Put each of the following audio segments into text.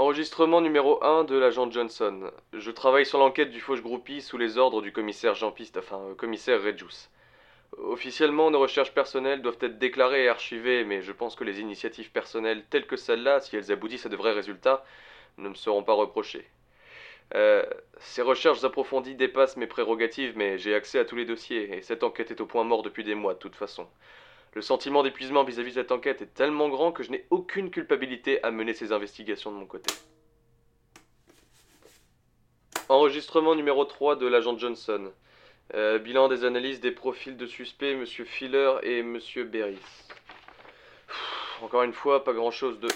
Enregistrement numéro 1 de l'agent Johnson. Je travaille sur l'enquête du fauche groupie sous les ordres du commissaire Jean Piste, enfin, euh, commissaire Redjous. Officiellement, nos recherches personnelles doivent être déclarées et archivées, mais je pense que les initiatives personnelles telles que celle-là, si elles aboutissent à de vrais résultats, ne me seront pas reprochées. Euh, ces recherches approfondies dépassent mes prérogatives, mais j'ai accès à tous les dossiers, et cette enquête est au point mort depuis des mois, de toute façon. Le sentiment d'épuisement vis-à-vis de cette enquête est tellement grand que je n'ai aucune culpabilité à mener ces investigations de mon côté. Enregistrement numéro 3 de l'agent Johnson. Euh, bilan des analyses des profils de suspects, Monsieur Filler et Monsieur Berry. Encore une fois, pas grand-chose de...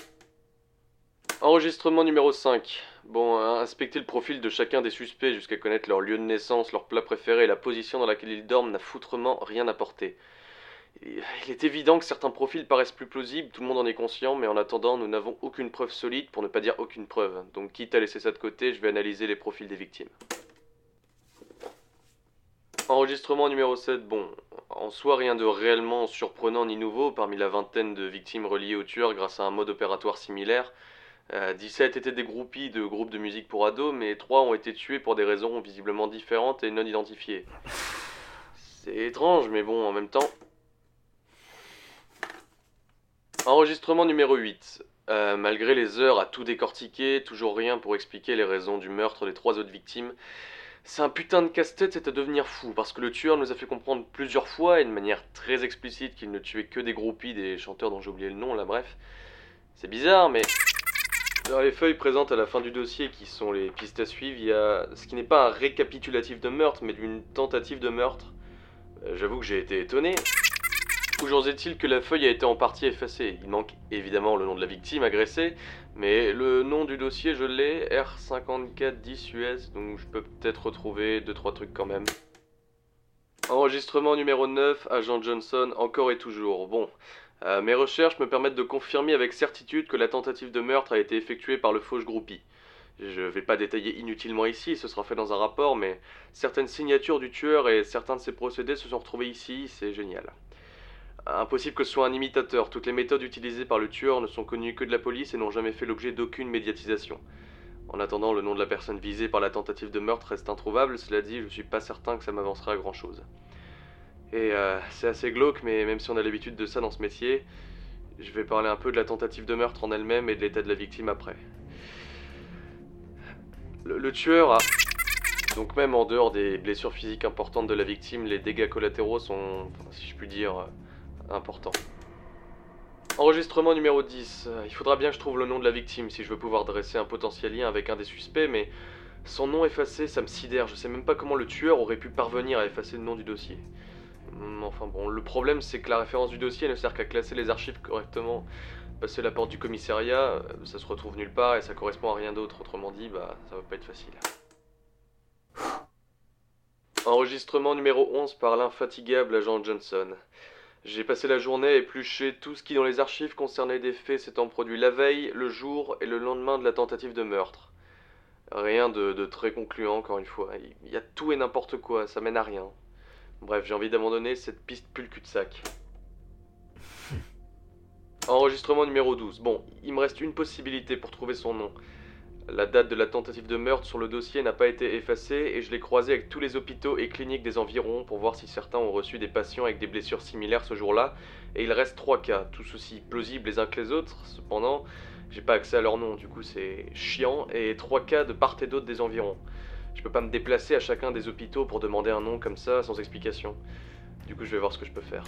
Enregistrement numéro 5. Bon, hein, inspecter le profil de chacun des suspects jusqu'à connaître leur lieu de naissance, leur plat préféré et la position dans laquelle ils dorment n'a foutrement rien apporté. Il est évident que certains profils paraissent plus plausibles, tout le monde en est conscient, mais en attendant, nous n'avons aucune preuve solide, pour ne pas dire aucune preuve. Donc quitte à laisser ça de côté, je vais analyser les profils des victimes. Enregistrement numéro 7, bon, en soi rien de réellement surprenant ni nouveau parmi la vingtaine de victimes reliées au tueur grâce à un mode opératoire similaire. Euh, 17 étaient des groupies de groupes de musique pour ados, mais 3 ont été tués pour des raisons visiblement différentes et non identifiées. C'est étrange, mais bon, en même temps... Enregistrement numéro 8. Euh, malgré les heures à tout décortiquer, toujours rien pour expliquer les raisons du meurtre des trois autres victimes. C'est un putain de casse-tête, c'est à devenir fou, parce que le tueur nous a fait comprendre plusieurs fois, et de manière très explicite, qu'il ne tuait que des groupies, des chanteurs dont j'ai oublié le nom, là bref. C'est bizarre, mais... Dans les feuilles présentes à la fin du dossier, qui sont les pistes à suivre, il y a ce qui n'est pas un récapitulatif de meurtre, mais d'une tentative de meurtre. Euh, J'avoue que j'ai été étonné. Toujours est-il que la feuille a été en partie effacée. Il manque évidemment le nom de la victime agressée, mais le nom du dossier, je l'ai, R5410 US, donc je peux peut-être retrouver 2-3 trucs quand même. Enregistrement numéro 9, agent Johnson, encore et toujours. Bon, euh, mes recherches me permettent de confirmer avec certitude que la tentative de meurtre a été effectuée par le fauche groupie. Je vais pas détailler inutilement ici, ce sera fait dans un rapport, mais certaines signatures du tueur et certains de ses procédés se sont retrouvés ici, c'est génial. Impossible que ce soit un imitateur. Toutes les méthodes utilisées par le tueur ne sont connues que de la police et n'ont jamais fait l'objet d'aucune médiatisation. En attendant, le nom de la personne visée par la tentative de meurtre reste introuvable. Cela dit, je suis pas certain que ça m'avancerait à grand chose. Et euh, c'est assez glauque, mais même si on a l'habitude de ça dans ce métier, je vais parler un peu de la tentative de meurtre en elle-même et de l'état de la victime après. Le, tueur a. Donc, même en dehors des blessures physiques importantes de la victime, les dégâts collatéraux sont, si je puis dire, important. Enregistrement numéro 10. Euh, Il faudra bien que je trouve le nom de la victime si je veux pouvoir dresser un potentiel lien avec un des suspects, mais son nom effacé, ça me sidère. Je sais même pas comment le tueur aurait pu parvenir à effacer le nom du dossier. Hum, Enfin bon, le problème c'est que la référence du dossier ne sert qu'à classer les archives correctement. Passer la porte du commissariat, euh, ça se retrouve nulle part et ça correspond à rien d'autre. Autrement dit, bah ça va pas être facile. Enregistrement numéro 11 par l'infatigable agent Johnson. J'ai passé la journée à éplucher tout ce qui dans les archives concernait des faits s'étant produits la veille, le jour et le lendemain de la tentative de meurtre. Rien de, de très concluant, encore une fois. Il y a tout et n'importe quoi, ça mène à rien. Bref, j'ai envie d'abandonner cette piste le cul-de-sac. Enregistrement numéro 12. Bon, il me reste une possibilité pour trouver son nom. La date de la tentative de meurtre sur le dossier n'a pas été effacée et je l'ai croisé avec tous les hôpitaux et cliniques des environs pour voir si certains ont reçu des patients avec des blessures similaires ce jour-là. Et il reste trois cas, tous aussi plausibles les uns que les autres. Cependant, j'ai pas accès à leur nom, du coup c'est chiant. Et trois cas de part et d'autre des environs. Je peux pas me déplacer à chacun des hôpitaux pour demander un nom comme ça, sans explication. Du coup, je vais voir ce que je peux faire.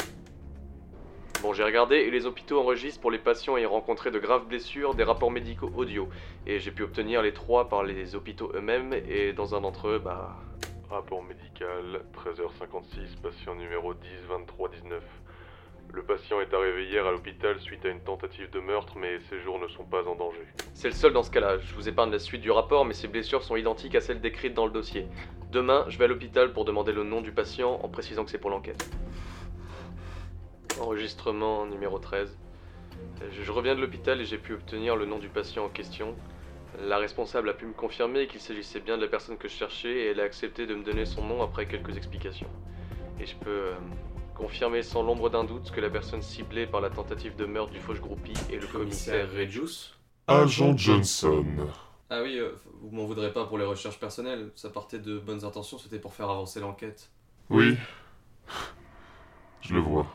Bon, j'ai regardé et les hôpitaux enregistrent pour les patients ayant rencontré de graves blessures des rapports médicaux audio. Et j'ai pu obtenir les trois par les hôpitaux eux-mêmes et dans un d'entre eux, bah. Rapport médical, 13h56, patient numéro 10 23 19. Le patient est arrivé hier à l'hôpital suite à une tentative de meurtre, mais ses jours ne sont pas en danger. C'est le seul dans ce cas-là. Je vous épargne la suite du rapport, mais ces blessures sont identiques à celles décrites dans le dossier. Demain, je vais à l'hôpital pour demander le nom du patient en précisant que c'est pour l'enquête. Enregistrement numéro 13. Je reviens de l'hôpital et j'ai pu obtenir le nom du patient en question. La responsable a pu me confirmer qu'il s'agissait bien de la personne que je cherchais et elle a accepté de me donner son nom après quelques explications. Et je peux euh, confirmer sans l'ombre d'un doute que la personne ciblée par la tentative de meurtre du fauche groupie est le commissaire Redjous. Agent Johnson. Ah oui, euh, vous m'en voudrez pas pour les recherches personnelles. Ça partait de bonnes intentions, c'était pour faire avancer l'enquête. Oui. Je le vois.